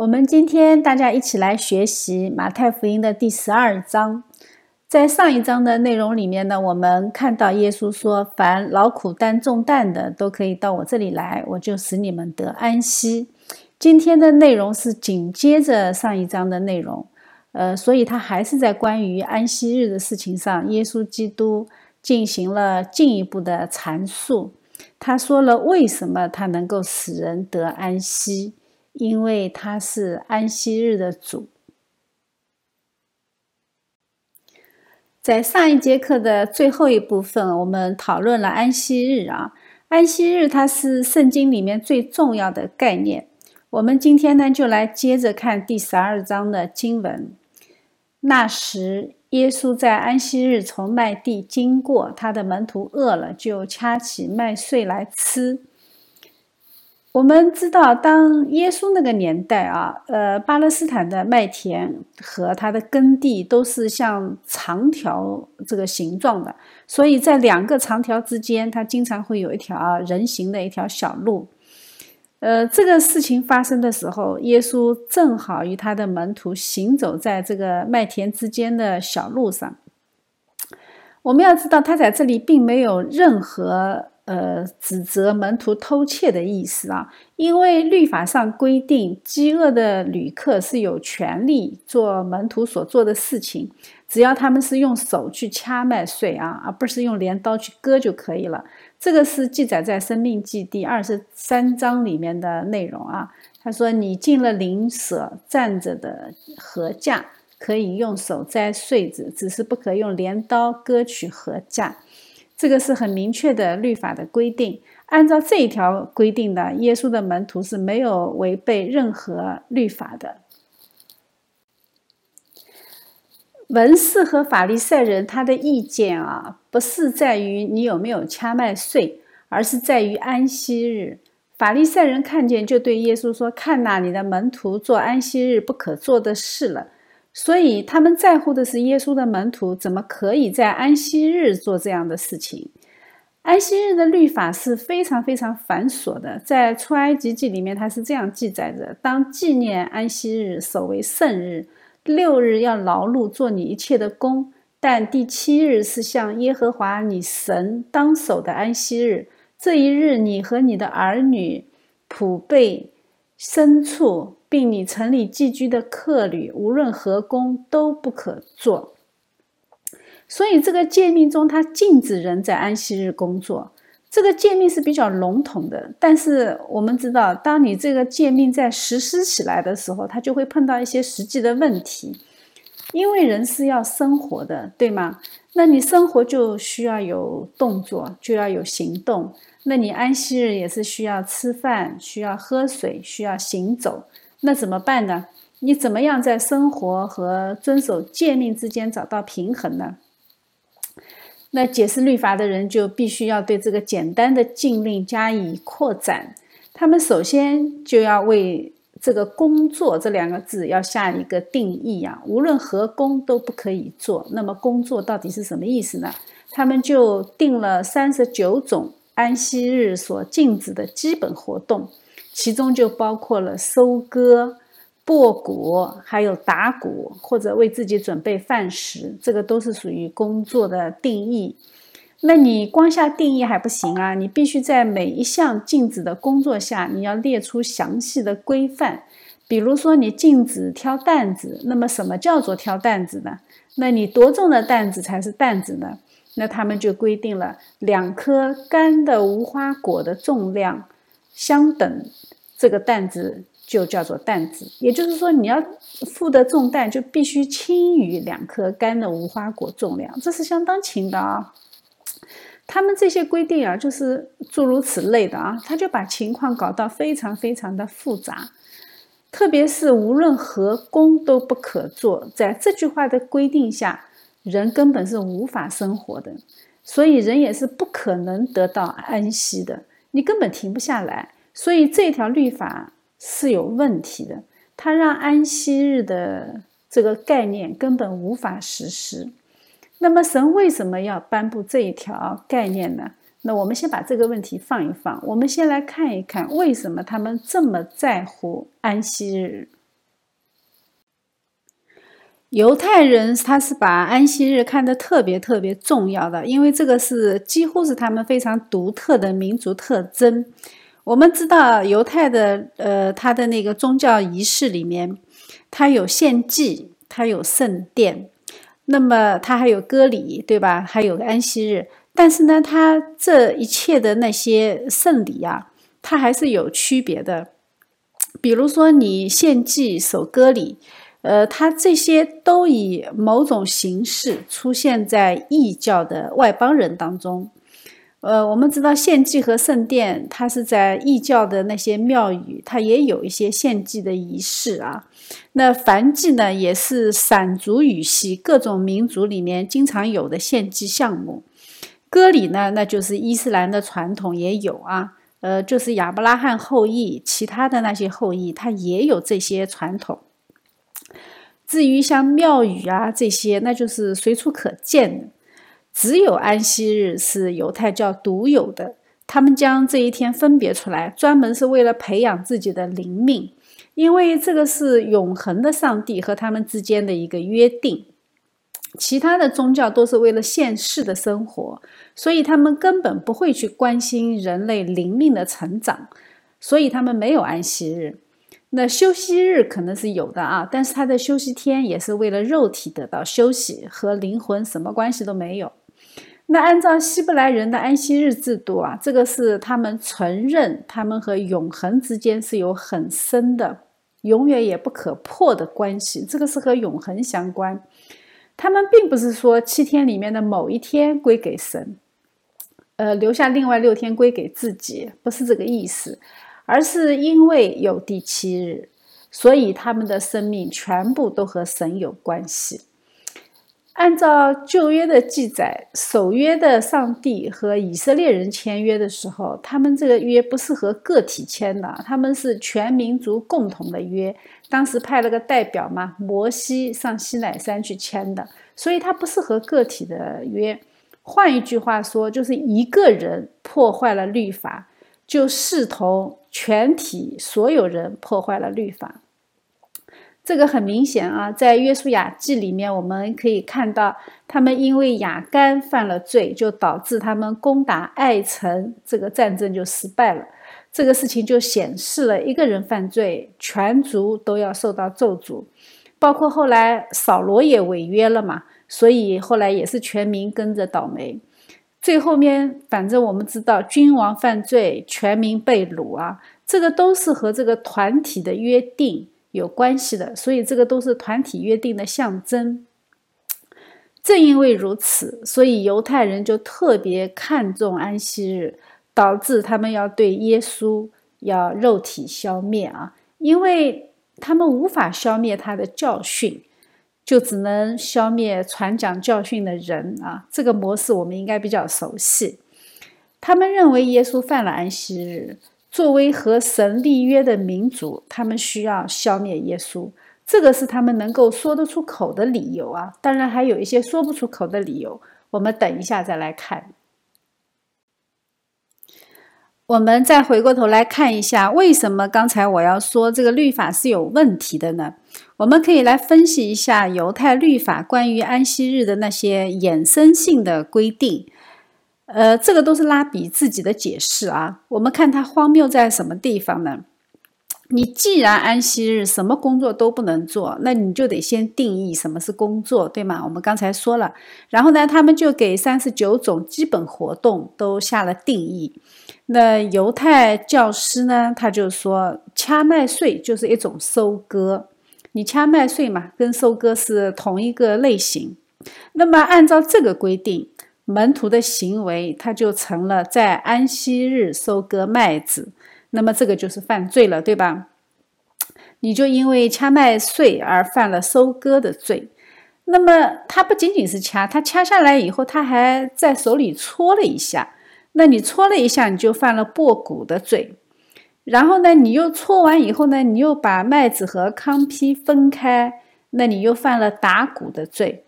我们今天大家一起来学习马太福音的第十二章。在上一章的内容里面呢，我们看到耶稣说：“凡劳苦担重担的，都可以到我这里来，我就使你们得安息。”今天的内容是紧接着上一章的内容，呃，所以他还是在关于安息日的事情上，耶稣基督进行了进一步的阐述。他说了为什么他能够使人得安息。因为他是安息日的主，在上一节课的最后一部分，我们讨论了安息日啊。安息日它是圣经里面最重要的概念。我们今天呢，就来接着看第十二章的经文。那时，耶稣在安息日从麦地经过，他的门徒饿了，就掐起麦穗来吃。我们知道，当耶稣那个年代啊，呃，巴勒斯坦的麦田和它的耕地都是像长条这个形状的，所以在两个长条之间，它经常会有一条人行的一条小路。呃，这个事情发生的时候，耶稣正好与他的门徒行走在这个麦田之间的小路上。我们要知道，他在这里并没有任何。呃，指责门徒偷窃的意思啊，因为律法上规定，饥饿的旅客是有权利做门徒所做的事情，只要他们是用手去掐麦穗啊，而不是用镰刀去割就可以了。这个是记载在《生命记》第二十三章里面的内容啊。他说：“你进了灵舍站着的禾架，可以用手摘穗子，只是不可用镰刀割取禾架。”这个是很明确的律法的规定。按照这一条规定呢，耶稣的门徒是没有违背任何律法的。文士和法利赛人他的意见啊，不是在于你有没有掐麦穗，而是在于安息日。法利赛人看见就对耶稣说：“看呐，你的门徒做安息日不可做的事了。”所以他们在乎的是耶稣的门徒怎么可以在安息日做这样的事情。安息日的律法是非常非常繁琐的，在出埃及记里面，它是这样记载着：当纪念安息日，守为圣日，六日要劳碌做你一切的工，但第七日是向耶和华你神当守的安息日。这一日，你和你的儿女、仆辈、牲畜。并你城里寄居的客旅，无论何工都不可做。所以这个诫命中，它禁止人在安息日工作。这个诫命是比较笼统的，但是我们知道，当你这个诫命在实施起来的时候，它就会碰到一些实际的问题。因为人是要生活的，对吗？那你生活就需要有动作，就要有行动。那你安息日也是需要吃饭，需要喝水，需要行走。那怎么办呢？你怎么样在生活和遵守诫命之间找到平衡呢？那解释律法的人就必须要对这个简单的禁令加以扩展。他们首先就要为这个“工作”这两个字要下一个定义啊，无论何工都不可以做。那么“工作”到底是什么意思呢？他们就定了三十九种安息日所禁止的基本活动。其中就包括了收割、播谷，还有打谷，或者为自己准备饭食，这个都是属于工作的定义。那你光下定义还不行啊，你必须在每一项禁止的工作下，你要列出详细的规范。比如说，你禁止挑担子，那么什么叫做挑担子呢？那你多重的担子才是担子呢？那他们就规定了两颗干的无花果的重量。相等，这个担子就叫做担子。也就是说，你要负的重担就必须轻于两颗干的无花果重量，这是相当轻的啊。他们这些规定啊，就是诸如此类的啊，他就把情况搞到非常非常的复杂。特别是无论何工都不可做，在这句话的规定下，人根本是无法生活的，所以人也是不可能得到安息的。你根本停不下来，所以这条律法是有问题的。它让安息日的这个概念根本无法实施。那么神为什么要颁布这一条概念呢？那我们先把这个问题放一放，我们先来看一看为什么他们这么在乎安息日。犹太人他是把安息日看得特别特别重要的，因为这个是几乎是他们非常独特的民族特征。我们知道犹太的呃，他的那个宗教仪式里面，他有献祭，他有圣殿，那么他还有割礼，对吧？还有个安息日。但是呢，他这一切的那些圣礼啊，它还是有区别的。比如说你献祭、守割礼。呃，它这些都以某种形式出现在异教的外邦人当中。呃，我们知道献祭和圣殿，它是在异教的那些庙宇，它也有一些献祭的仪式啊。那燔祭呢，也是闪族语系各种民族里面经常有的献祭项目。割礼呢，那就是伊斯兰的传统也有啊。呃，就是亚伯拉罕后裔，其他的那些后裔，他也有这些传统。至于像庙宇啊这些，那就是随处可见的。只有安息日是犹太教独有的，他们将这一天分别出来，专门是为了培养自己的灵命，因为这个是永恒的上帝和他们之间的一个约定。其他的宗教都是为了现世的生活，所以他们根本不会去关心人类灵命的成长，所以他们没有安息日。那休息日可能是有的啊，但是他的休息天也是为了肉体得到休息，和灵魂什么关系都没有。那按照希伯来人的安息日制度啊，这个是他们承认他们和永恒之间是有很深的、永远也不可破的关系，这个是和永恒相关。他们并不是说七天里面的某一天归给神，呃，留下另外六天归给自己，不是这个意思。而是因为有第七日，所以他们的生命全部都和神有关系。按照旧约的记载，守约的上帝和以色列人签约的时候，他们这个约不是和个体签的，他们是全民族共同的约。当时派了个代表嘛，摩西上西乃山去签的，所以它不是和个体的约。换一句话说，就是一个人破坏了律法。就视同全体所有人破坏了律法，这个很明显啊，在约书亚记里面，我们可以看到，他们因为亚干犯了罪，就导致他们攻打爱城，这个战争就失败了。这个事情就显示了一个人犯罪，全族都要受到咒诅，包括后来扫罗也违约了嘛，所以后来也是全民跟着倒霉。最后面，反正我们知道，君王犯罪，全民被掳啊，这个都是和这个团体的约定有关系的，所以这个都是团体约定的象征。正因为如此，所以犹太人就特别看重安息日，导致他们要对耶稣要肉体消灭啊，因为他们无法消灭他的教训。就只能消灭传讲教训的人啊！这个模式我们应该比较熟悉。他们认为耶稣犯了安息日，作为和神立约的民族，他们需要消灭耶稣。这个是他们能够说得出口的理由啊！当然还有一些说不出口的理由，我们等一下再来看。我们再回过头来看一下，为什么刚才我要说这个律法是有问题的呢？我们可以来分析一下犹太律法关于安息日的那些衍生性的规定。呃，这个都是拉比自己的解释啊。我们看它荒谬在什么地方呢？你既然安息日什么工作都不能做，那你就得先定义什么是工作，对吗？我们刚才说了，然后呢，他们就给三十九种基本活动都下了定义。那犹太教师呢，他就说掐麦穗就是一种收割。你掐麦穗嘛，跟收割是同一个类型。那么按照这个规定，门徒的行为他就成了在安息日收割麦子，那么这个就是犯罪了，对吧？你就因为掐麦穗而犯了收割的罪。那么他不仅仅是掐，他掐下来以后，他还在手里搓了一下。那你搓了一下，你就犯了剥谷的罪。然后呢，你又搓完以后呢，你又把麦子和糠坯分开，那你又犯了打谷的罪。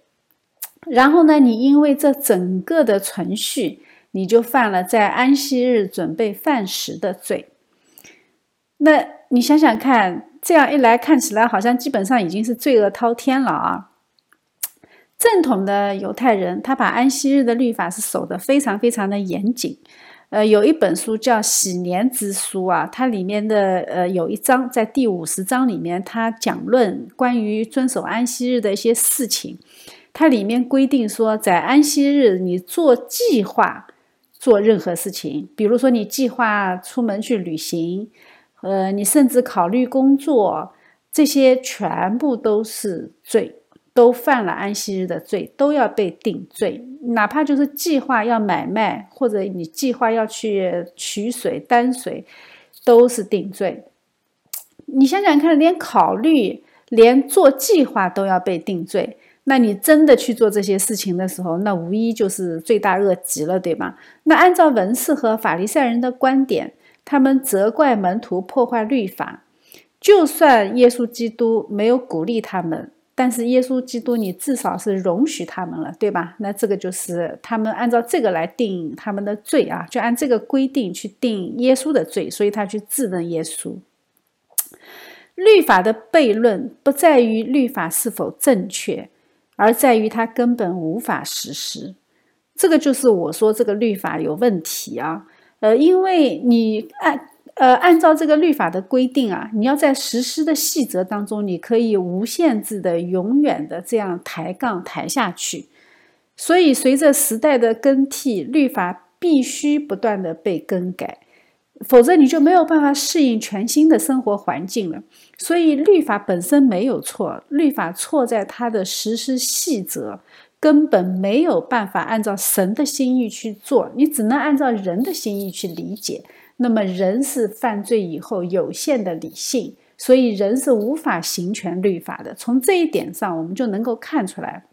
然后呢，你因为这整个的程序，你就犯了在安息日准备饭食的罪。那你想想看，这样一来看起来好像基本上已经是罪恶滔天了啊！正统的犹太人，他把安息日的律法是守得非常非常的严谨。呃，有一本书叫《喜年之书》啊，它里面的呃有一章在第五十章里面，它讲论关于遵守安息日的一些事情。它里面规定说，在安息日你做计划做任何事情，比如说你计划出门去旅行，呃，你甚至考虑工作，这些全部都是罪。都犯了安息日的罪，都要被定罪。哪怕就是计划要买卖，或者你计划要去取水、担水，都是定罪。你想想看，连考虑、连做计划都要被定罪，那你真的去做这些事情的时候，那无疑就是罪大恶极了，对吗？那按照文士和法利赛人的观点，他们责怪门徒破坏律法，就算耶稣基督没有鼓励他们。但是耶稣基督，你至少是容许他们了，对吧？那这个就是他们按照这个来定他们的罪啊，就按这个规定去定耶稣的罪，所以他去质问耶稣。律法的悖论不在于律法是否正确，而在于它根本无法实施。这个就是我说这个律法有问题啊，呃，因为你按。呃，按照这个律法的规定啊，你要在实施的细则当中，你可以无限制的、永远的这样抬杠抬下去。所以，随着时代的更替，律法必须不断的被更改，否则你就没有办法适应全新的生活环境了。所以，律法本身没有错，律法错在它的实施细则根本没有办法按照神的心意去做，你只能按照人的心意去理解。那么人是犯罪以后有限的理性，所以人是无法行权律法的。从这一点上，我们就能够看出来。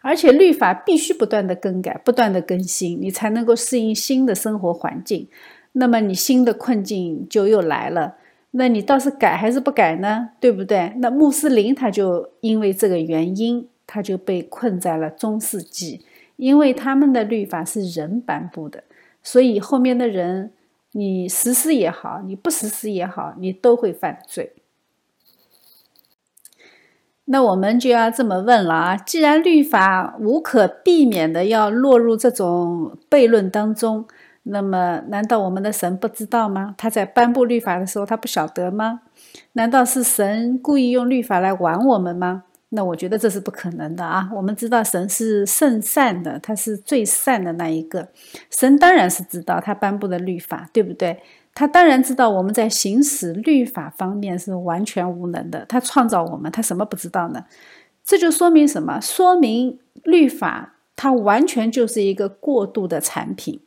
而且律法必须不断的更改、不断的更新，你才能够适应新的生活环境。那么你新的困境就又来了。那你倒是改还是不改呢？对不对？那穆斯林他就因为这个原因，他就被困在了中世纪，因为他们的律法是人颁布的。所以后面的人，你实施也好，你不实施也好，你都会犯罪。那我们就要这么问了啊：既然律法无可避免的要落入这种悖论当中，那么难道我们的神不知道吗？他在颁布律法的时候，他不晓得吗？难道是神故意用律法来玩我们吗？那我觉得这是不可能的啊！我们知道神是圣善的，他是最善的那一个。神当然是知道他颁布的律法，对不对？他当然知道我们在行使律法方面是完全无能的。他创造我们，他什么不知道呢？这就说明什么？说明律法它完全就是一个过渡的产品，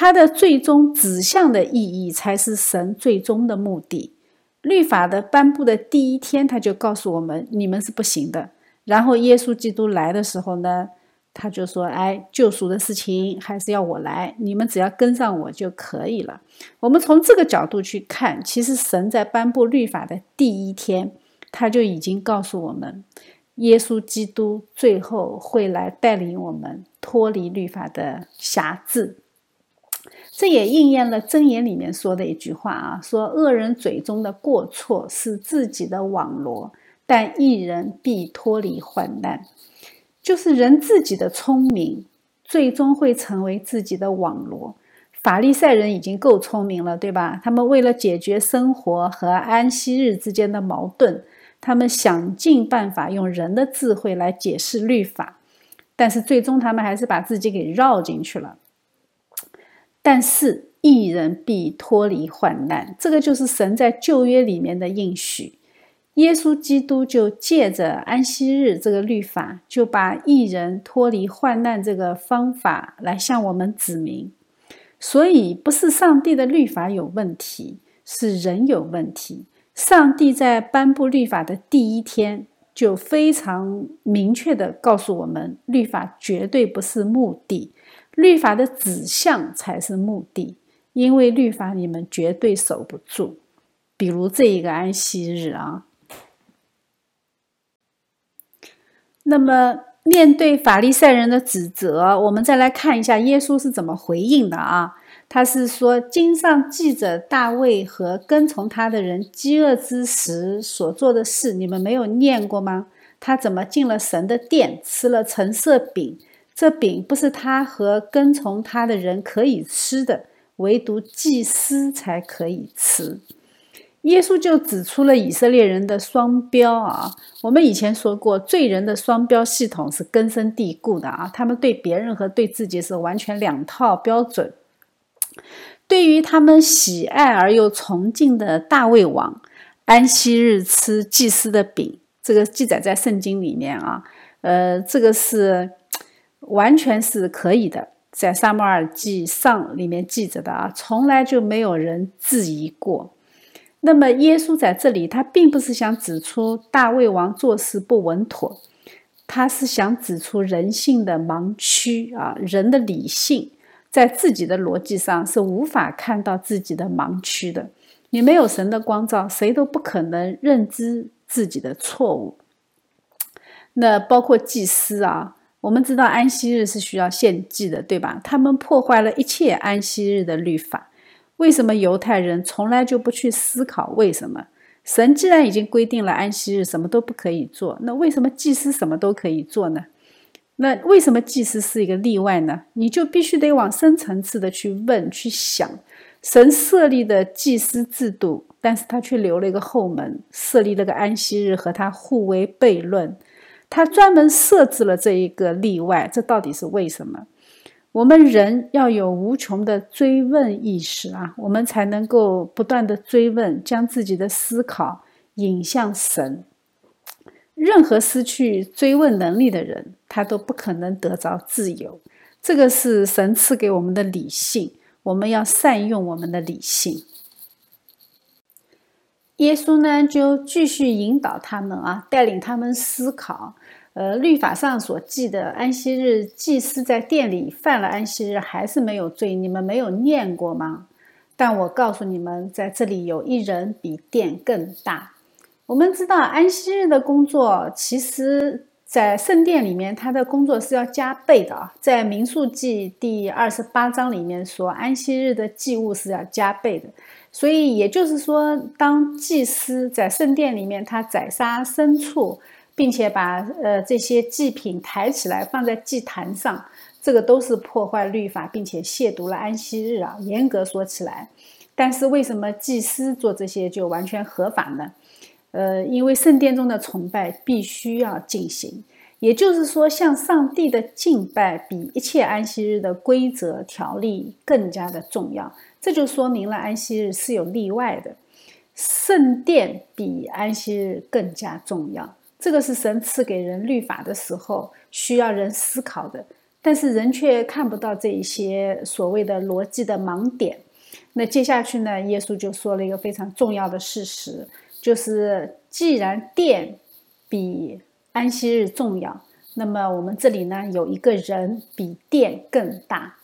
它的最终指向的意义才是神最终的目的。律法的颁布的第一天，他就告诉我们，你们是不行的。然后耶稣基督来的时候呢，他就说：“哎，救赎的事情还是要我来，你们只要跟上我就可以了。”我们从这个角度去看，其实神在颁布律法的第一天，他就已经告诉我们，耶稣基督最后会来带领我们脱离律法的辖制。这也应验了箴言里面说的一句话啊，说恶人嘴中的过错是自己的网罗，但一人必脱离患难。就是人自己的聪明，最终会成为自己的网罗。法利赛人已经够聪明了，对吧？他们为了解决生活和安息日之间的矛盾，他们想尽办法用人的智慧来解释律法，但是最终他们还是把自己给绕进去了。但是一人必脱离患难，这个就是神在旧约里面的应许。耶稣基督就借着安息日这个律法，就把一人脱离患难这个方法来向我们指明。所以不是上帝的律法有问题，是人有问题。上帝在颁布律法的第一天，就非常明确的告诉我们，律法绝对不是目的。律法的指向才是目的，因为律法你们绝对守不住。比如这一个安息日啊，那么面对法利赛人的指责，我们再来看一下耶稣是怎么回应的啊？他是说：“经上记着大卫和跟从他的人饥饿之时所做的事，你们没有念过吗？他怎么进了神的殿，吃了橙色饼？这饼不是他和跟从他的人可以吃的，唯独祭司才可以吃。耶稣就指出了以色列人的双标啊！我们以前说过，罪人的双标系统是根深蒂固的啊！他们对别人和对自己是完全两套标准。对于他们喜爱而又崇敬的大卫王，安息日吃祭司的饼，这个记载在圣经里面啊，呃，这个是完全是可以的，在撒母耳记上里面记着的啊，从来就没有人质疑过。那么耶稣在这里，他并不是想指出大卫王做事不稳妥，他是想指出人性的盲区啊，人的理性。在自己的逻辑上是无法看到自己的盲区的。你没有神的光照，谁都不可能认知自己的错误。那包括祭司啊，我们知道安息日是需要献祭的，对吧？他们破坏了一切安息日的律法。为什么犹太人从来就不去思考为什么？神既然已经规定了安息日什么都不可以做，那为什么祭司什么都可以做呢？那为什么祭司是一个例外呢？你就必须得往深层次的去问、去想。神设立的祭司制度，但是他却留了一个后门，设立了个安息日和他互为悖论。他专门设置了这一个例外，这到底是为什么？我们人要有无穷的追问意识啊，我们才能够不断的追问，将自己的思考引向神。任何失去追问能力的人，他都不可能得着自由。这个是神赐给我们的理性，我们要善用我们的理性。耶稣呢，就继续引导他们啊，带领他们思考。呃，律法上所记的安息日，祭司在殿里犯了安息日，还是没有罪。你们没有念过吗？但我告诉你们，在这里有一人比殿更大。我们知道安息日的工作，其实，在圣殿里面，他的工作是要加倍的啊。在民数记第二十八章里面说，安息日的祭物是要加倍的。所以也就是说，当祭司在圣殿里面，他宰杀牲畜。并且把呃这些祭品抬起来放在祭坛上，这个都是破坏律法，并且亵渎了安息日啊。严格说起来，但是为什么祭司做这些就完全合法呢？呃，因为圣殿中的崇拜必须要进行，也就是说，向上帝的敬拜比一切安息日的规则条例更加的重要。这就说明了安息日是有例外的，圣殿比安息日更加重要。这个是神赐给人律法的时候需要人思考的，但是人却看不到这一些所谓的逻辑的盲点。那接下去呢？耶稣就说了一个非常重要的事实，就是既然殿比安息日重要，那么我们这里呢有一个人比殿更大。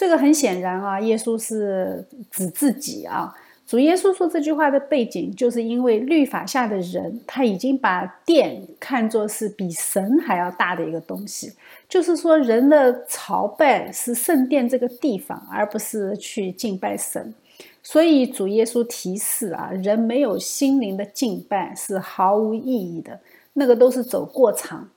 这个很显然啊，耶稣是指自己啊。主耶稣说这句话的背景，就是因为律法下的人，他已经把殿看作是比神还要大的一个东西。就是说，人的朝拜是圣殿这个地方，而不是去敬拜神。所以主耶稣提示啊，人没有心灵的敬拜是毫无意义的，那个都是走过场。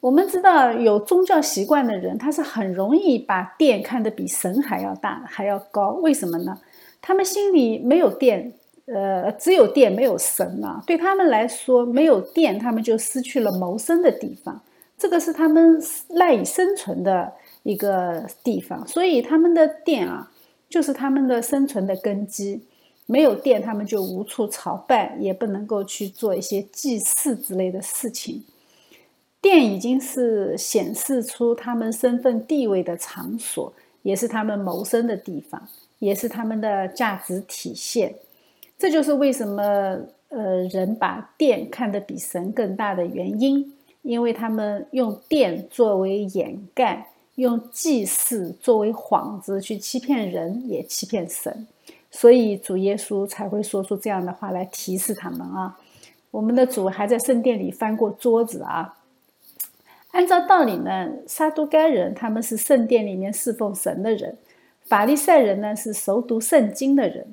我们知道，有宗教习惯的人，他是很容易把电看得比神还要大、还要高。为什么呢？他们心里没有电，呃，只有电没有神啊。对他们来说，没有电，他们就失去了谋生的地方，这个是他们赖以生存的一个地方。所以他们的电啊，就是他们的生存的根基。没有电，他们就无处朝拜，也不能够去做一些祭祀之类的事情。电已经是显示出他们身份地位的场所，也是他们谋生的地方。也是他们的价值体现，这就是为什么呃人把殿看得比神更大的原因，因为他们用殿作为掩盖，用祭祀作为幌子去欺骗人，也欺骗神，所以主耶稣才会说出这样的话来提示他们啊。我们的主还在圣殿里翻过桌子啊。按照道理呢，撒都该人他们是圣殿里面侍奉神的人。法利赛人呢是熟读圣经的人，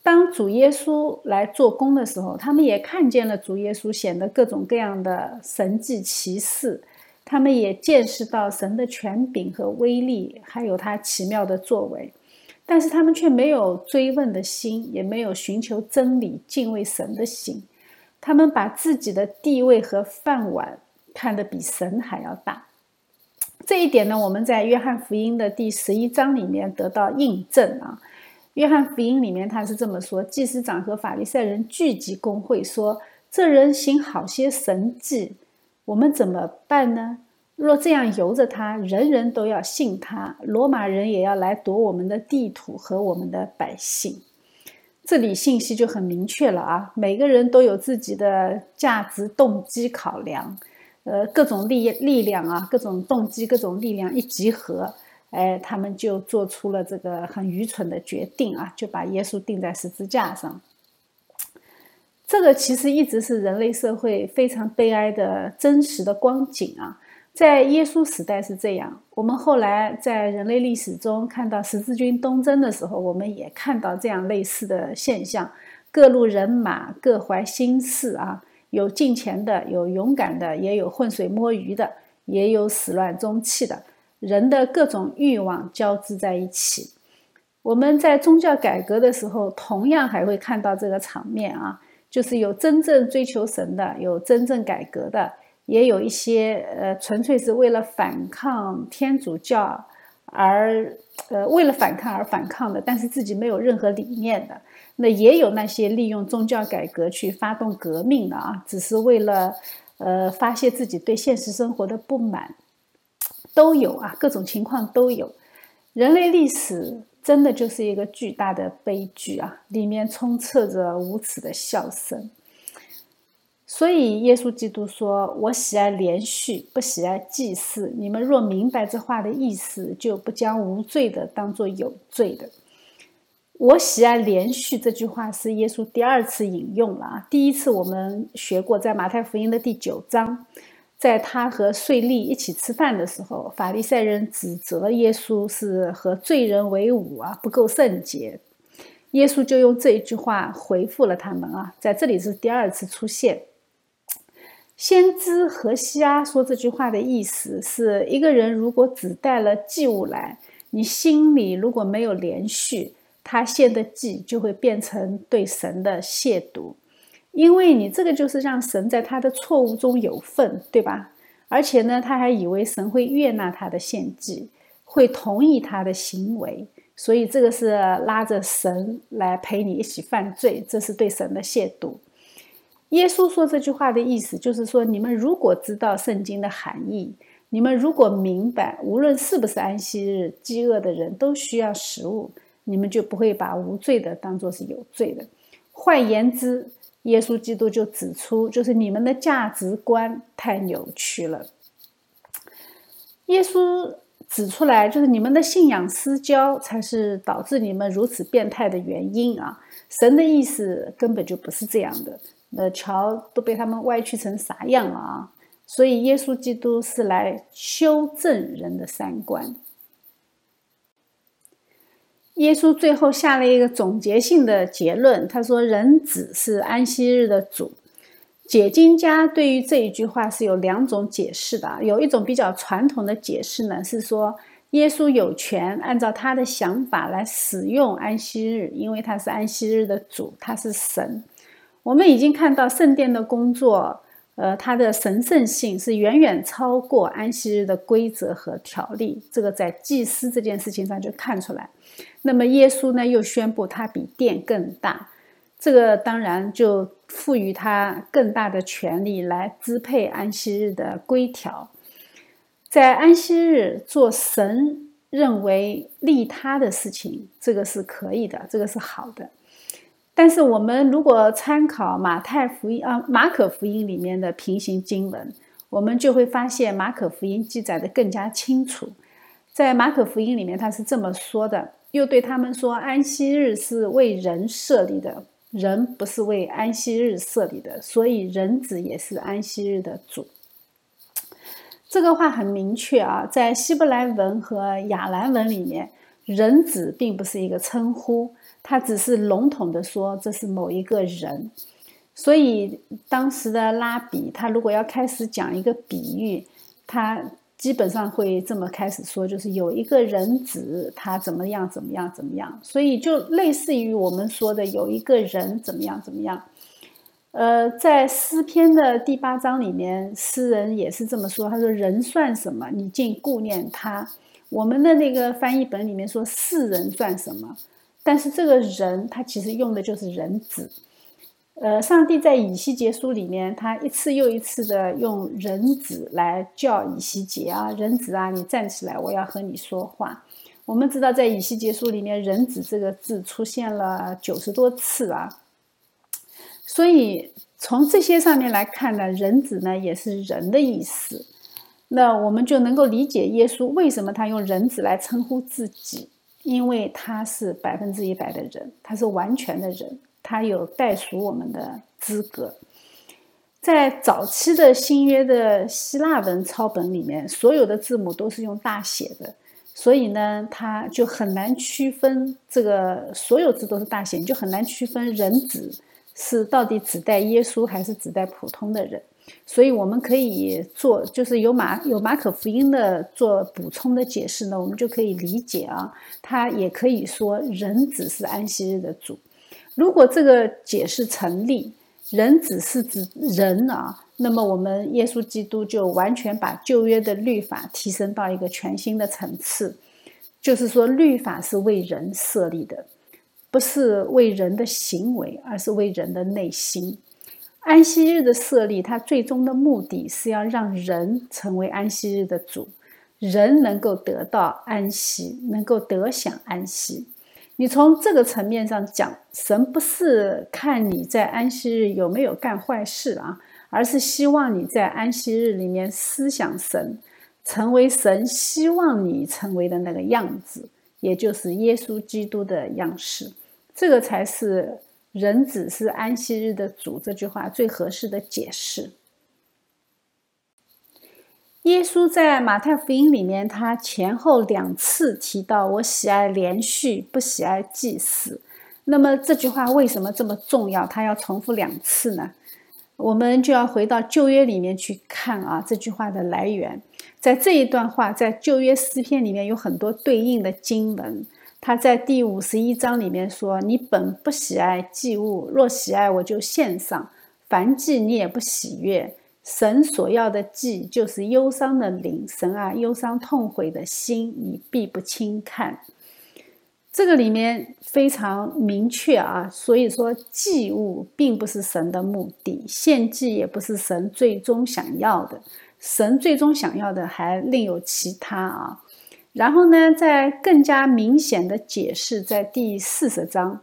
当主耶稣来做工的时候，他们也看见了主耶稣显得各种各样的神迹奇事，他们也见识到神的权柄和威力，还有他奇妙的作为。但是他们却没有追问的心，也没有寻求真理、敬畏神的心。他们把自己的地位和饭碗看得比神还要大。这一点呢，我们在约翰福音的第十一章里面得到印证啊。约翰福音里面他是这么说：祭司长和法利赛人聚集公会，说：“这人行好些神迹，我们怎么办呢？若这样由着他，人人都要信他，罗马人也要来夺我们的地土和我们的百姓。”这里信息就很明确了啊！每个人都有自己的价值动机考量，呃，各种力力量啊，各种动机、各种力量一集合。哎，他们就做出了这个很愚蠢的决定啊，就把耶稣钉在十字架上。这个其实一直是人类社会非常悲哀的真实的光景啊。在耶稣时代是这样，我们后来在人类历史中看到十字军东征的时候，我们也看到这样类似的现象：各路人马各怀心事啊，有进前的，有勇敢的，也有浑水摸鱼的，也有始乱终弃的。人的各种欲望交织在一起。我们在宗教改革的时候，同样还会看到这个场面啊，就是有真正追求神的，有真正改革的，也有一些呃纯粹是为了反抗天主教而呃为了反抗而反抗的，但是自己没有任何理念的。那也有那些利用宗教改革去发动革命的啊，只是为了呃发泄自己对现实生活的不满。都有啊，各种情况都有。人类历史真的就是一个巨大的悲剧啊，里面充斥着无耻的笑声。所以耶稣基督说：“我喜爱连续，不喜爱祭祀。你们若明白这话的意思，就不将无罪的当做有罪的。”我喜爱连续这句话是耶稣第二次引用了啊，第一次我们学过，在马太福音的第九章。在他和税吏一起吃饭的时候，法利赛人指责耶稣是和罪人为伍啊，不够圣洁。耶稣就用这一句话回复了他们啊，在这里是第二次出现。先知何西阿说这句话的意思是一个人如果只带了祭物来，你心里如果没有连续，他献的祭就会变成对神的亵渎。因为你这个就是让神在他的错误中有份，对吧？而且呢，他还以为神会悦纳他的献祭，会同意他的行为，所以这个是拉着神来陪你一起犯罪，这是对神的亵渎。耶稣说这句话的意思就是说，你们如果知道圣经的含义，你们如果明白，无论是不是安息日，饥饿的人都需要食物，你们就不会把无罪的当作是有罪的。换言之，耶稣基督就指出，就是你们的价值观太扭曲了。耶稣指出来，就是你们的信仰失交，才是导致你们如此变态的原因啊！神的意思根本就不是这样的。那桥都被他们歪曲成啥样了啊？所以耶稣基督是来修正人的三观。耶稣最后下了一个总结性的结论，他说：“人子是安息日的主。”解经家对于这一句话是有两种解释的。有一种比较传统的解释呢，是说耶稣有权按照他的想法来使用安息日，因为他是安息日的主，他是神。我们已经看到圣殿的工作，呃，它的神圣性是远远超过安息日的规则和条例。这个在祭司这件事情上就看出来。那么耶稣呢，又宣布他比殿更大，这个当然就赋予他更大的权利来支配安息日的规条。在安息日做神认为利他的事情，这个是可以的，这个是好的。但是我们如果参考马太福音啊、马可福音里面的平行经文，我们就会发现马可福音记载的更加清楚。在马可福音里面，他是这么说的。又对他们说：“安息日是为人设立的，人不是为安息日设立的，所以人子也是安息日的主。”这个话很明确啊，在希伯来文和亚兰文里面，人子并不是一个称呼，他只是笼统的说这是某一个人。所以当时的拉比，他如果要开始讲一个比喻，他基本上会这么开始说，就是有一个人子，他怎么样怎么样怎么样。所以就类似于我们说的有一个人怎么样怎么样。呃，在诗篇的第八章里面，诗人也是这么说，他说：“人算什么？你竟顾念他。”我们的那个翻译本里面说：“世人算什么？”但是这个人，他其实用的就是人子。呃，上帝在以西结书里面，他一次又一次的用人子来叫以西结啊，人子啊，你站起来，我要和你说话。我们知道，在以西结书里面，人子这个字出现了九十多次啊，所以从这些上面来看呢，人子呢也是人的意思。那我们就能够理解耶稣为什么他用人子来称呼自己，因为他是百分之一百的人，他是完全的人。他有代属我们的资格，在早期的新约的希腊文抄本里面，所有的字母都是用大写的，所以呢，他就很难区分这个所有字都是大写，你就很难区分人子是到底指代耶稣还是指代普通的人。所以我们可以做，就是有马有马可福音的做补充的解释呢，我们就可以理解啊，他也可以说人只是安息日的主。如果这个解释成立，人只是指人啊，那么我们耶稣基督就完全把旧约的律法提升到一个全新的层次，就是说律法是为人设立的，不是为人的行为，而是为人的内心。安息日的设立，它最终的目的是要让人成为安息日的主，人能够得到安息，能够得享安息。你从这个层面上讲，神不是看你在安息日有没有干坏事啊，而是希望你在安息日里面思想神，成为神希望你成为的那个样子，也就是耶稣基督的样式。这个才是“人子是安息日的主”这句话最合适的解释。耶稣在马太福音里面，他前后两次提到“我喜爱连续，不喜爱祭祀”。那么这句话为什么这么重要？他要重复两次呢？我们就要回到旧约里面去看啊，这句话的来源。在这一段话，在旧约诗篇里面有很多对应的经文。他在第五十一章里面说：“你本不喜爱祭物，若喜爱，我就献上；凡祭你也不喜悦。”神所要的祭，就是忧伤的灵。神啊，忧伤痛悔的心，你必不轻看。这个里面非常明确啊，所以说祭物并不是神的目的，献祭也不是神最终想要的。神最终想要的还另有其他啊。然后呢，在更加明显的解释，在第四十章，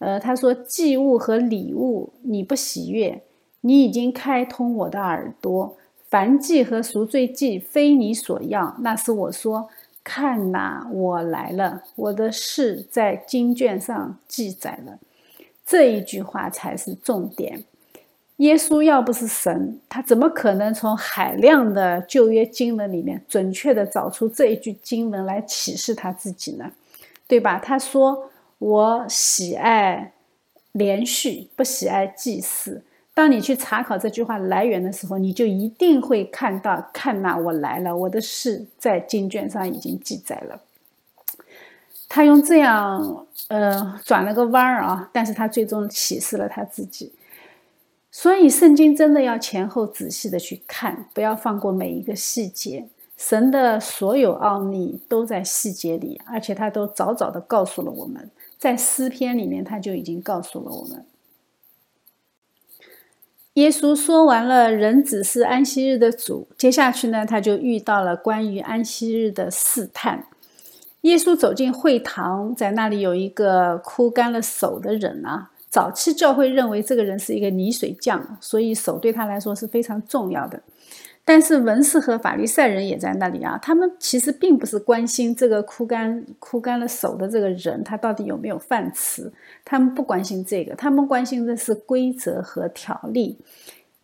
呃，他说祭物和礼物你不喜悦。你已经开通我的耳朵，凡祭和赎罪祭非你所要，那是我说，看呐，我来了，我的事在经卷上记载了。这一句话才是重点。耶稣要不是神，他怎么可能从海量的旧约经文里面准确的找出这一句经文来启示他自己呢？对吧？他说：“我喜爱连续，不喜爱祭祀。”当你去查考这句话来源的时候，你就一定会看到：看呐，我来了，我的事在经卷上已经记载了。他用这样呃转了个弯儿啊，但是他最终启示了他自己。所以圣经真的要前后仔细的去看，不要放过每一个细节。神的所有奥秘都在细节里，而且他都早早的告诉了我们，在诗篇里面他就已经告诉了我们。耶稣说完了，人只是安息日的主。接下去呢，他就遇到了关于安息日的试探。耶稣走进会堂，在那里有一个枯干了手的人啊。早期教会认为这个人是一个泥水匠，所以手对他来说是非常重要的。但是文士和法利赛人也在那里啊，他们其实并不是关心这个枯干枯干了手的这个人他到底有没有饭吃，他们不关心这个，他们关心的是规则和条例。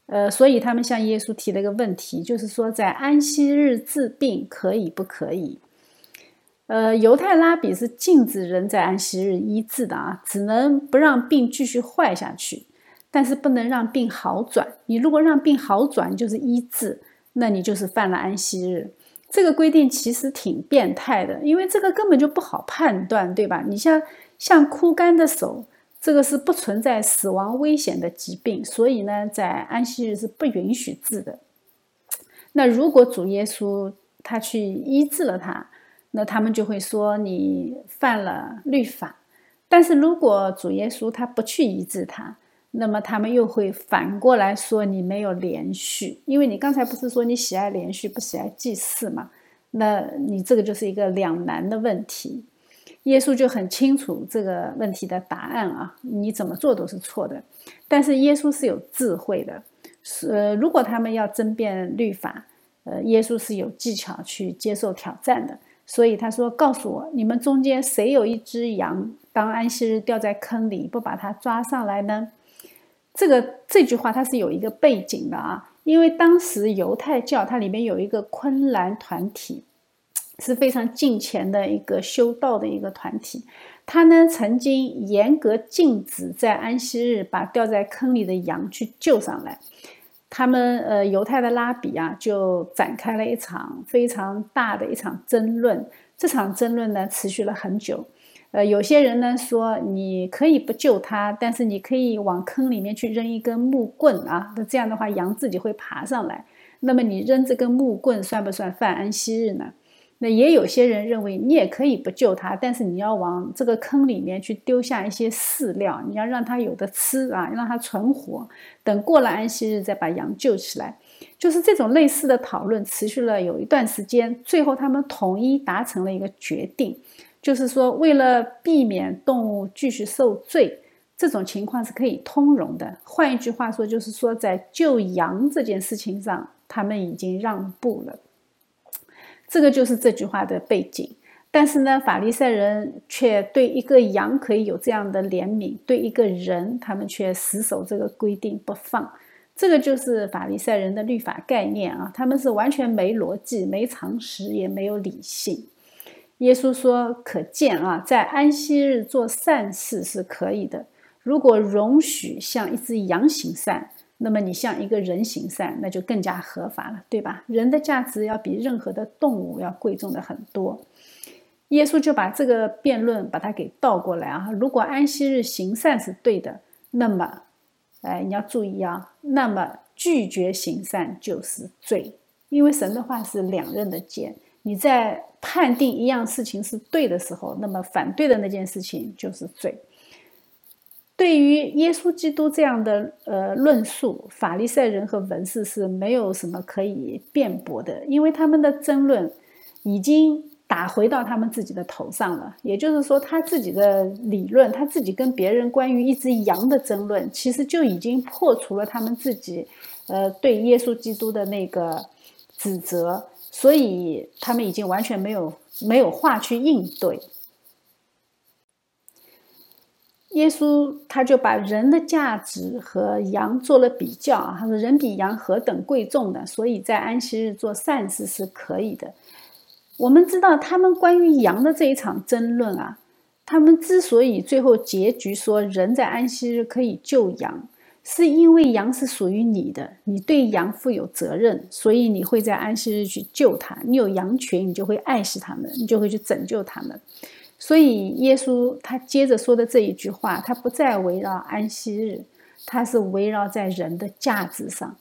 呃，所以他们向耶稣提了一个问题，就是说在安息日治病可以不可以？呃，犹太拉比是禁止人在安息日医治的啊，只能不让病继续坏下去，但是不能让病好转。你如果让病好转，就是医治，那你就是犯了安息日。这个规定其实挺变态的，因为这个根本就不好判断，对吧？你像像枯干的手，这个是不存在死亡危险的疾病，所以呢，在安息日是不允许治的。那如果主耶稣他去医治了他，那他们就会说你犯了律法，但是如果主耶稣他不去医治他，那么他们又会反过来说你没有连续，因为你刚才不是说你喜爱连续不喜爱祭祀嘛？那你这个就是一个两难的问题。耶稣就很清楚这个问题的答案啊，你怎么做都是错的。但是耶稣是有智慧的，是如果他们要争辩律法，呃，耶稣是有技巧去接受挑战的。所以他说：“告诉我，你们中间谁有一只羊，当安息日掉在坑里，不把它抓上来呢？”这个这句话它是有一个背景的啊，因为当时犹太教它里面有一个昆兰团体，是非常近前的一个修道的一个团体，他呢曾经严格禁止在安息日把掉在坑里的羊去救上来。他们呃，犹太的拉比啊，就展开了一场非常大的一场争论。这场争论呢，持续了很久。呃，有些人呢说，你可以不救他，但是你可以往坑里面去扔一根木棍啊，那这样的话，羊自己会爬上来。那么你扔这根木棍算不算犯安息日呢？那也有些人认为，你也可以不救它，但是你要往这个坑里面去丢下一些饲料，你要让它有的吃啊，让它存活，等过了安息日再把羊救起来。就是这种类似的讨论持续了有一段时间，最后他们统一达成了一个决定，就是说为了避免动物继续受罪，这种情况是可以通融的。换一句话说，就是说在救羊这件事情上，他们已经让步了。这个就是这句话的背景，但是呢，法利赛人却对一个羊可以有这样的怜悯，对一个人，他们却死守这个规定不放。这个就是法利赛人的律法概念啊，他们是完全没逻辑、没常识，也没有理性。耶稣说：“可见啊，在安息日做善事是可以的，如果容许像一只羊行善。”那么你像一个人行善，那就更加合法了，对吧？人的价值要比任何的动物要贵重的很多。耶稣就把这个辩论把它给倒过来啊！如果安息日行善是对的，那么，哎，你要注意啊，那么拒绝行善就是罪，因为神的话是两刃的剑。你在判定一样事情是对的时候，那么反对的那件事情就是罪。对于耶稣基督这样的呃论述，法利赛人和文士是没有什么可以辩驳的，因为他们的争论已经打回到他们自己的头上了。也就是说，他自己的理论，他自己跟别人关于一只羊的争论，其实就已经破除了他们自己呃对耶稣基督的那个指责，所以他们已经完全没有没有话去应对。耶稣他就把人的价值和羊做了比较啊，他说人比羊何等贵重的，所以在安息日做善事是可以的。我们知道他们关于羊的这一场争论啊，他们之所以最后结局说人在安息日可以救羊，是因为羊是属于你的，你对羊负有责任，所以你会在安息日去救它。你有羊群，你就会爱惜它们，你就会去拯救它们。所以，耶稣他接着说的这一句话，他不再围绕安息日，他是围绕在人的价值上，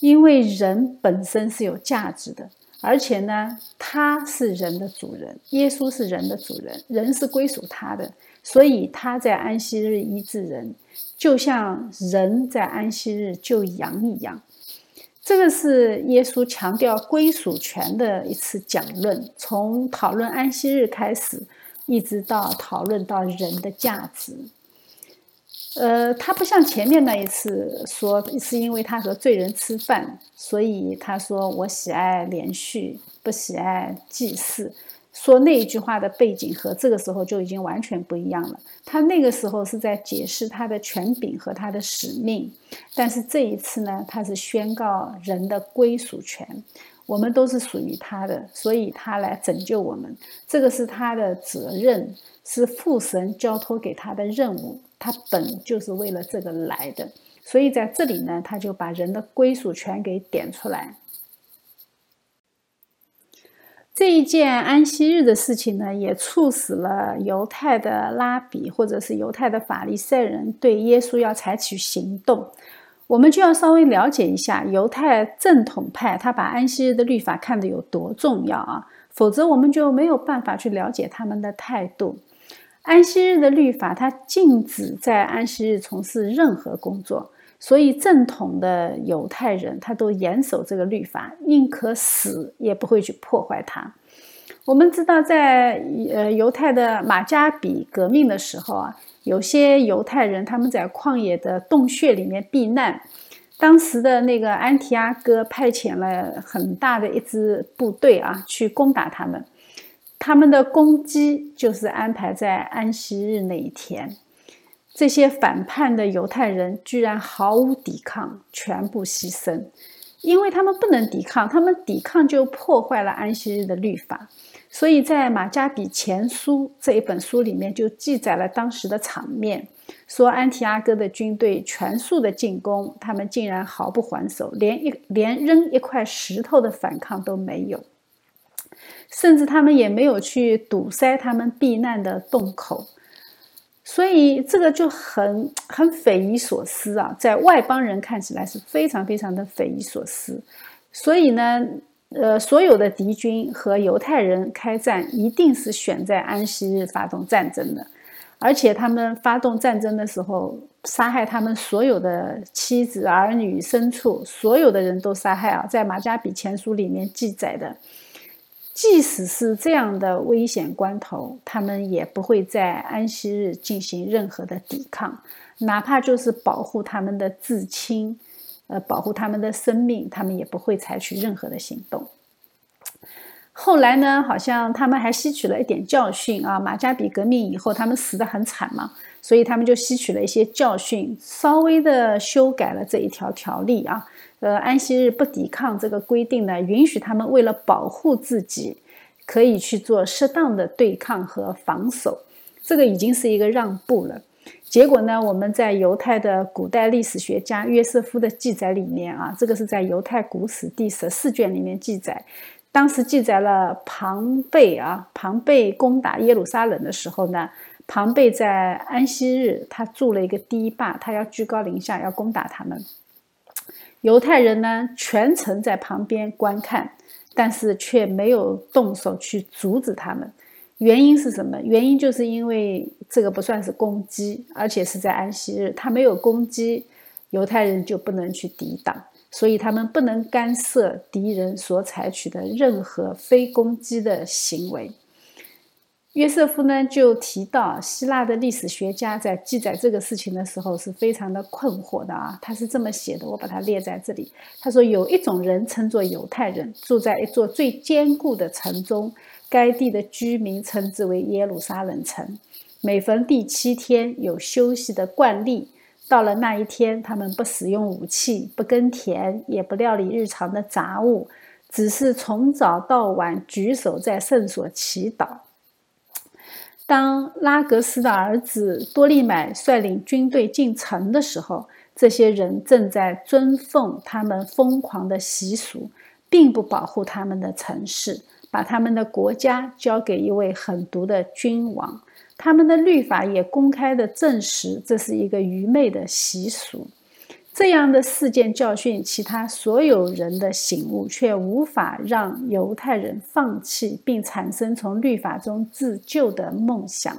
因为人本身是有价值的，而且呢，他是人的主人，耶稣是人的主人，人是归属他的，所以他在安息日医治人，就像人在安息日救羊一样。这个是耶稣强调归属权的一次讲论，从讨论安息日开始。一直到讨论到人的价值，呃，他不像前面那一次说是因为他和罪人吃饭，所以他说我喜爱连续，不喜爱祭祀。说那一句话的背景和这个时候就已经完全不一样了。他那个时候是在解释他的权柄和他的使命，但是这一次呢，他是宣告人的归属权，我们都是属于他的，所以他来拯救我们，这个是他的责任，是父神交托给他的任务，他本就是为了这个来的，所以在这里呢，他就把人的归属权给点出来。这一件安息日的事情呢，也促使了犹太的拉比或者是犹太的法利赛人对耶稣要采取行动。我们就要稍微了解一下犹太正统派他把安息日的律法看得有多重要啊，否则我们就没有办法去了解他们的态度。安息日的律法，它禁止在安息日从事任何工作。所以，正统的犹太人他都严守这个律法，宁可死也不会去破坏它。我们知道，在呃犹太的马加比革命的时候啊，有些犹太人他们在旷野的洞穴里面避难，当时的那个安提阿哥派遣了很大的一支部队啊去攻打他们，他们的攻击就是安排在安息日那一天。这些反叛的犹太人居然毫无抵抗，全部牺牲，因为他们不能抵抗，他们抵抗就破坏了安息日的律法。所以在马加比前书这一本书里面就记载了当时的场面，说安提阿哥的军队全速的进攻，他们竟然毫不还手，连一连扔一块石头的反抗都没有，甚至他们也没有去堵塞他们避难的洞口。所以这个就很很匪夷所思啊，在外邦人看起来是非常非常的匪夷所思。所以呢，呃，所有的敌军和犹太人开战，一定是选在安息日发动战争的，而且他们发动战争的时候，杀害他们所有的妻子、儿女、牲畜，所有的人都杀害啊，在马加比前书里面记载的。即使是这样的危险关头，他们也不会在安息日进行任何的抵抗，哪怕就是保护他们的至亲，呃，保护他们的生命，他们也不会采取任何的行动。后来呢，好像他们还吸取了一点教训啊，马加比革命以后，他们死得很惨嘛，所以他们就吸取了一些教训，稍微的修改了这一条条例啊。呃，安息日不抵抗这个规定呢，允许他们为了保护自己，可以去做适当的对抗和防守，这个已经是一个让步了。结果呢，我们在犹太的古代历史学家约瑟夫的记载里面啊，这个是在犹太古史第十四卷里面记载，当时记载了庞贝啊，庞贝攻打耶路撒冷的时候呢，庞贝在安息日他筑了一个堤坝，他要居高临下要攻打他们。犹太人呢，全程在旁边观看，但是却没有动手去阻止他们。原因是什么？原因就是因为这个不算是攻击，而且是在安息日，他没有攻击，犹太人就不能去抵挡，所以他们不能干涉敌人所采取的任何非攻击的行为。约瑟夫呢就提到，希腊的历史学家在记载这个事情的时候是非常的困惑的啊。他是这么写的，我把它列在这里。他说，有一种人称作犹太人，住在一座最坚固的城中，该地的居民称之为耶路撒冷城。每逢第七天有休息的惯例，到了那一天，他们不使用武器，不耕田，也不料理日常的杂物，只是从早到晚举手在圣所祈祷。当拉格斯的儿子多利买率领军队进城的时候，这些人正在尊奉他们疯狂的习俗，并不保护他们的城市，把他们的国家交给一位狠毒的君王。他们的律法也公开的证实这是一个愚昧的习俗。这样的事件教训其他所有人的醒悟，却无法让犹太人放弃并产生从律法中自救的梦想。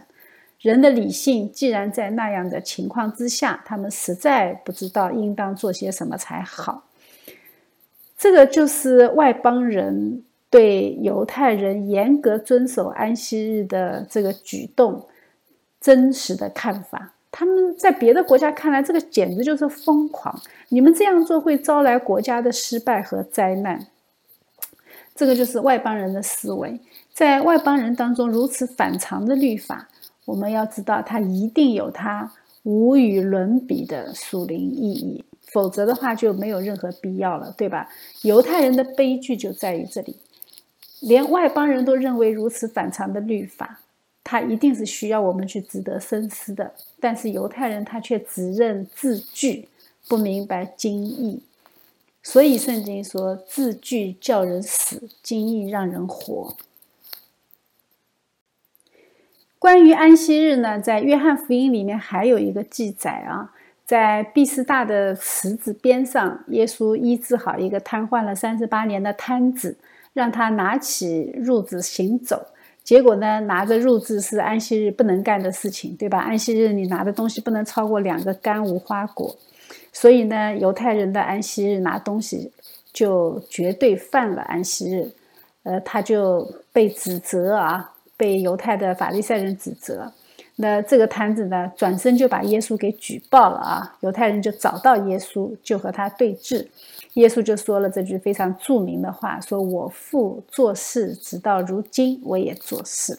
人的理性既然在那样的情况之下，他们实在不知道应当做些什么才好。这个就是外邦人对犹太人严格遵守安息日的这个举动真实的看法。他们在别的国家看来，这个简直就是疯狂。你们这样做会招来国家的失败和灾难。这个就是外邦人的思维。在外邦人当中如此反常的律法，我们要知道它一定有它无与伦比的属灵意义，否则的话就没有任何必要了，对吧？犹太人的悲剧就在于这里，连外邦人都认为如此反常的律法，它一定是需要我们去值得深思的，但是犹太人他却只认字句，不明白经义。所以圣经说：“字句叫人死，经义让人活。”关于安息日呢，在约翰福音里面还有一个记载啊，在毕斯大的池子边上，耶稣医治好一个瘫痪了三十八年的瘫子，让他拿起褥子行走。结果呢，拿着入字是安息日不能干的事情，对吧？安息日你拿的东西不能超过两个干无花果。所以呢，犹太人的安息日拿东西就绝对犯了安息日，呃，他就被指责啊，被犹太的法利赛人指责。那这个摊子呢，转身就把耶稣给举报了啊。犹太人就找到耶稣，就和他对峙。耶稣就说了这句非常著名的话：“说我父做事，直到如今，我也做事。”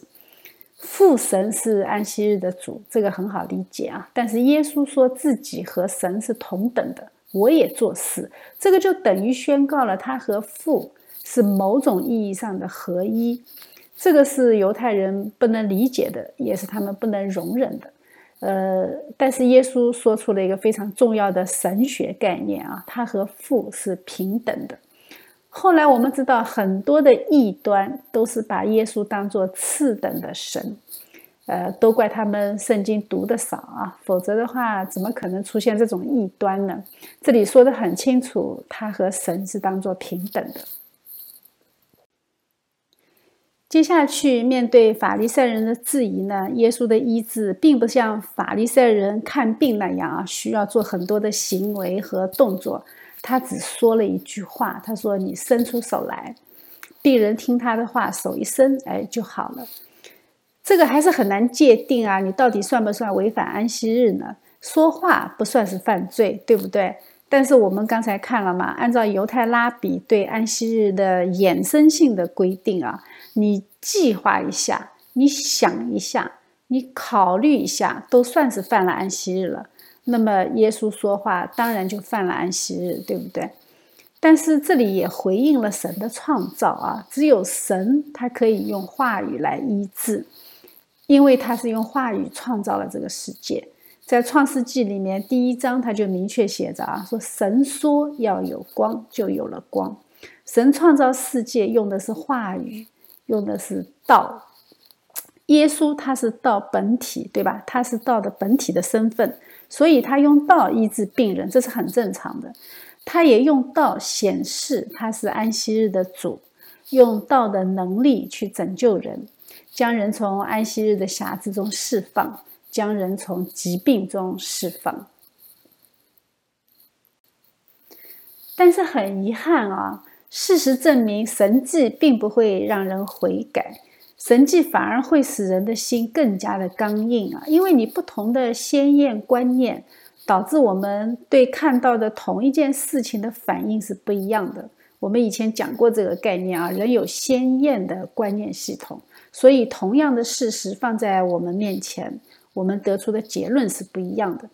父神是安息日的主，这个很好理解啊。但是耶稣说自己和神是同等的，我也做事，这个就等于宣告了他和父是某种意义上的合一。这个是犹太人不能理解的，也是他们不能容忍的。呃，但是耶稣说出了一个非常重要的神学概念啊，他和父是平等的。后来我们知道，很多的异端都是把耶稣当作次等的神，呃，都怪他们圣经读的少啊，否则的话，怎么可能出现这种异端呢？这里说的很清楚，他和神是当作平等的。接下去面对法利赛人的质疑呢，耶稣的医治并不像法利赛人看病那样啊，需要做很多的行为和动作。他只说了一句话，他说：“你伸出手来。”病人听他的话，手一伸，哎，就好了。这个还是很难界定啊，你到底算不算违反安息日呢？说话不算是犯罪，对不对？但是我们刚才看了嘛，按照犹太拉比对安息日的衍生性的规定啊，你计划一下，你想一下，你考虑一下，都算是犯了安息日了。那么耶稣说话当然就犯了安息日，对不对？但是这里也回应了神的创造啊，只有神他可以用话语来医治，因为他是用话语创造了这个世界。在创世纪里面第一章他就明确写着啊，说神说要有光，就有了光。神创造世界用的是话语，用的是道。耶稣他是道本体，对吧？他是道的本体的身份。所以他用道医治病人，这是很正常的。他也用道显示他是安息日的主，用道的能力去拯救人，将人从安息日的辖制中释放，将人从疾病中释放。但是很遗憾啊，事实证明神迹并不会让人悔改。神迹反而会使人的心更加的刚硬啊，因为你不同的鲜艳观念，导致我们对看到的同一件事情的反应是不一样的。我们以前讲过这个概念啊，人有鲜艳的观念系统，所以同样的事实放在我们面前，我们得出的结论是不一样的。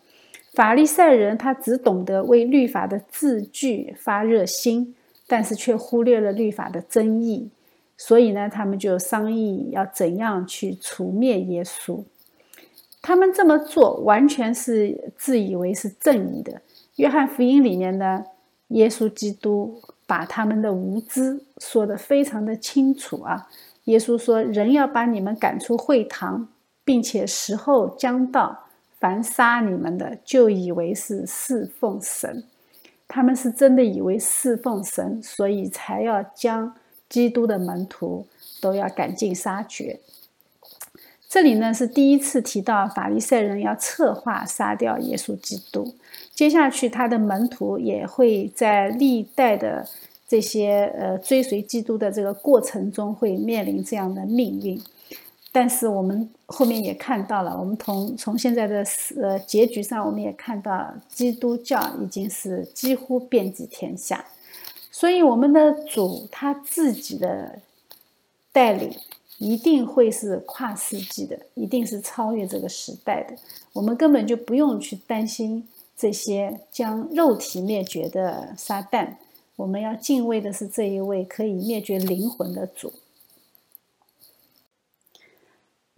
法利赛人他只懂得为律法的字句发热心，但是却忽略了律法的真意。所以呢，他们就商议要怎样去除灭耶稣。他们这么做完全是自以为是正义的。约翰福音里面呢，耶稣基督把他们的无知说得非常的清楚啊。耶稣说：“人要把你们赶出会堂，并且时候将到，凡杀你们的，就以为是侍奉神。他们是真的以为侍奉神，所以才要将。”基督的门徒都要赶尽杀绝。这里呢是第一次提到法利赛人要策划杀掉耶稣基督。接下去他的门徒也会在历代的这些呃追随基督的这个过程中会面临这样的命运。但是我们后面也看到了，我们从从现在的呃结局上，我们也看到基督教已经是几乎遍及天下。所以，我们的主他自己的带领，一定会是跨世纪的，一定是超越这个时代的。我们根本就不用去担心这些将肉体灭绝的撒旦，我们要敬畏的是这一位可以灭绝灵魂的主。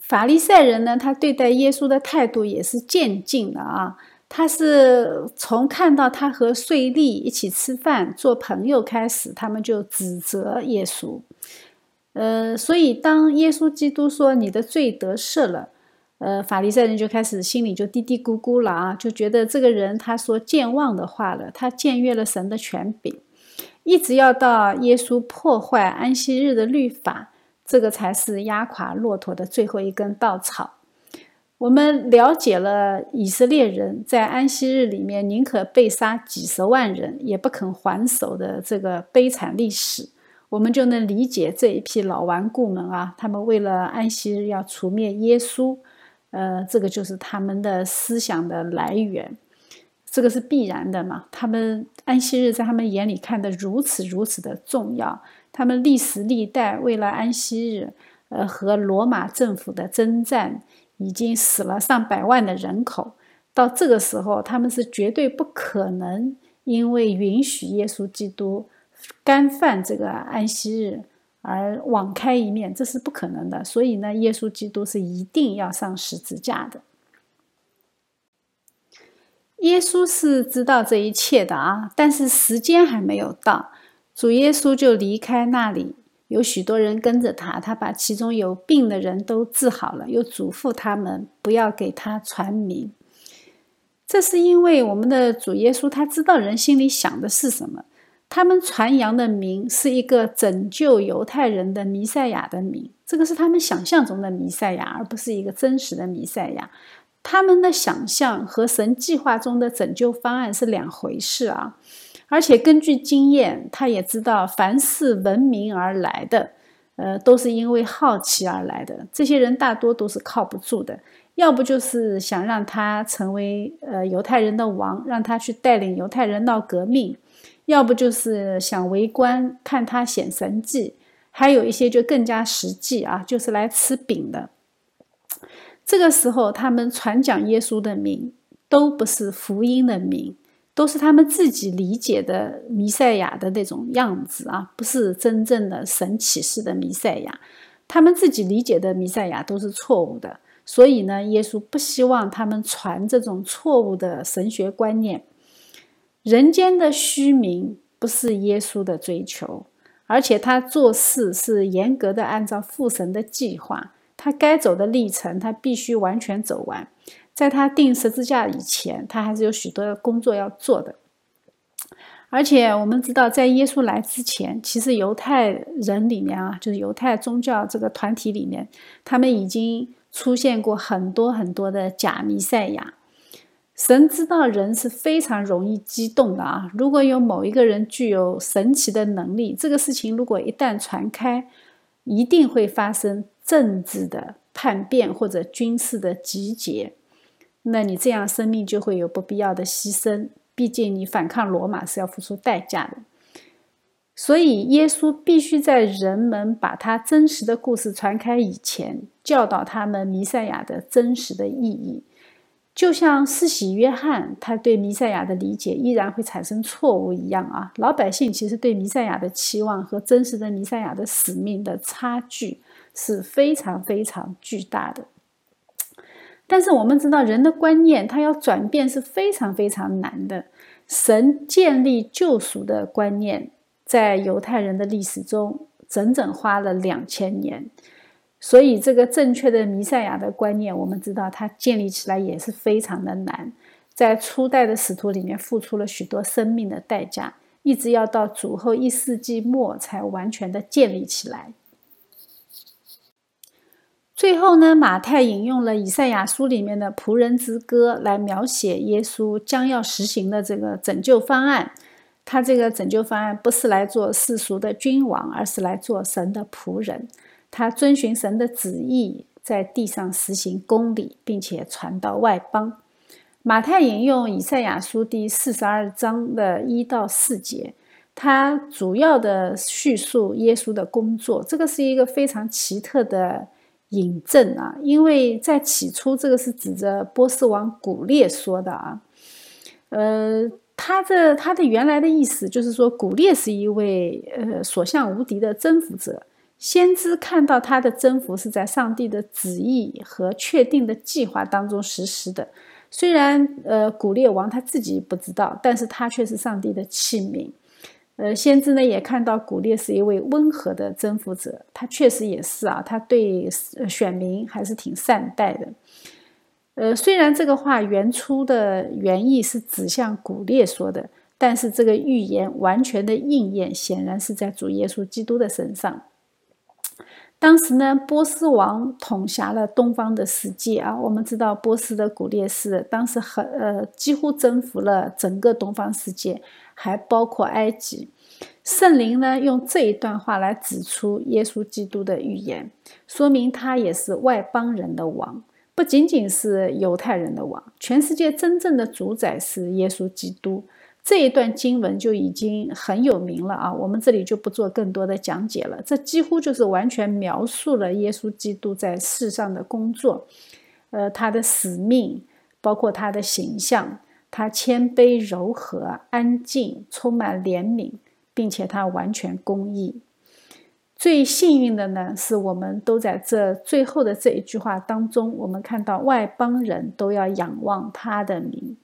法利赛人呢，他对待耶稣的态度也是渐进的啊。他是从看到他和税吏一起吃饭做朋友开始，他们就指责耶稣。呃，所以当耶稣基督说你的罪得赦了，呃，法利赛人就开始心里就嘀嘀咕咕了啊，就觉得这个人他说健忘的话了，他僭越了神的权柄，一直要到耶稣破坏安息日的律法，这个才是压垮骆驼的最后一根稻草。我们了解了以色列人在安息日里面宁可被杀几十万人，也不肯还手的这个悲惨历史。我们就能理解这一批老顽固们啊，他们为了安息日要除灭耶稣，呃，这个就是他们的思想的来源，这个是必然的嘛。他们安息日在他们眼里看得如此如此的重要，他们历史历代为了安息日，呃，和罗马政府的征战，已经死了上百万的人口，到这个时候，他们是绝对不可能因为允许耶稣基督。干犯这个安息日而网开一面，这是不可能的。所以呢，耶稣基督是一定要上十字架的。耶稣是知道这一切的啊，但是时间还没有到，主耶稣就离开那里，有许多人跟着他，他把其中有病的人都治好了，又嘱咐他们不要给他传名。这是因为我们的主耶稣他知道人心里想的是什么。他们传扬的名是一个拯救犹太人的弥赛亚的名，这个是他们想象中的弥赛亚，而不是一个真实的弥赛亚。他们的想象和神计划中的拯救方案是两回事啊！而且根据经验，他也知道，凡是闻名而来的，呃，都是因为好奇而来的。这些人大多都是靠不住的，要不就是想让他成为呃犹太人的王，让他去带领犹太人闹革命。要不就是想围观看他显神迹，还有一些就更加实际啊，就是来吃饼的。这个时候，他们传讲耶稣的名，都不是福音的名，都是他们自己理解的弥赛亚的那种样子啊，不是真正的神启示的弥赛亚。他们自己理解的弥赛亚都是错误的，所以呢，耶稣不希望他们传这种错误的神学观念。人间的虚名不是耶稣的追求，而且他做事是严格的按照父神的计划，他该走的历程他必须完全走完。在他定十字架以前，他还是有许多的工作要做的。而且我们知道，在耶稣来之前，其实犹太人里面啊，就是犹太宗教这个团体里面，他们已经出现过很多很多的假弥赛亚。神知道人是非常容易激动的啊！如果有某一个人具有神奇的能力，这个事情如果一旦传开，一定会发生政治的叛变或者军事的集结。那你这样生命就会有不必要的牺牲，毕竟你反抗罗马是要付出代价的。所以耶稣必须在人们把他真实的故事传开以前，教导他们弥赛亚的真实的意义。就像施洗约翰，他对弥赛亚的理解依然会产生错误一样啊！老百姓其实对弥赛亚的期望和真实的弥赛亚的使命的差距是非常非常巨大的。但是我们知道，人的观念他要转变是非常非常难的。神建立救赎的观念，在犹太人的历史中整整花了两千年。所以，这个正确的弥赛亚的观念，我们知道它建立起来也是非常的难，在初代的使徒里面付出了许多生命的代价，一直要到主后一世纪末才完全的建立起来。最后呢，马太引用了以赛亚书里面的仆人之歌来描写耶稣将要实行的这个拯救方案。他这个拯救方案不是来做世俗的君王，而是来做神的仆人。他遵循神的旨意，在地上实行公理，并且传到外邦。马太引用以赛亚书第四十二章的一到四节，他主要的叙述耶稣的工作，这个是一个非常奇特的引证啊，因为在起初这个是指着波斯王古列说的啊，呃，他的他的原来的意思就是说，古列是一位呃所向无敌的征服者，先知看到他的征服是在上帝的旨意和确定的计划当中实施的，虽然呃古列王他自己不知道，但是他却是上帝的器皿。呃，先知呢也看到古列是一位温和的征服者，他确实也是啊，他对选民还是挺善待的。呃，虽然这个话原初的原意是指向古列说的，但是这个预言完全的应验，显然是在主耶稣基督的身上。当时呢，波斯王统辖了东方的世界啊，我们知道波斯的古列斯当时很呃几乎征服了整个东方世界。还包括埃及，圣灵呢用这一段话来指出耶稣基督的预言，说明他也是外邦人的王，不仅仅是犹太人的王，全世界真正的主宰是耶稣基督。这一段经文就已经很有名了啊，我们这里就不做更多的讲解了。这几乎就是完全描述了耶稣基督在世上的工作，呃，他的使命，包括他的形象。他谦卑、柔和、安静，充满怜悯，并且他完全公义。最幸运的呢，是我们都在这最后的这一句话当中，我们看到外邦人都要仰望他的名。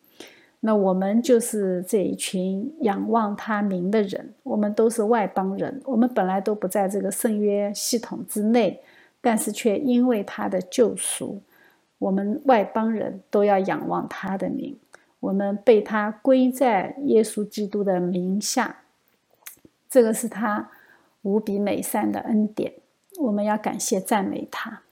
那我们就是这一群仰望他名的人。我们都是外邦人，我们本来都不在这个圣约系统之内，但是却因为他的救赎，我们外邦人都要仰望他的名。我们被他归在耶稣基督的名下，这个是他无比美善的恩典，我们要感谢赞美他。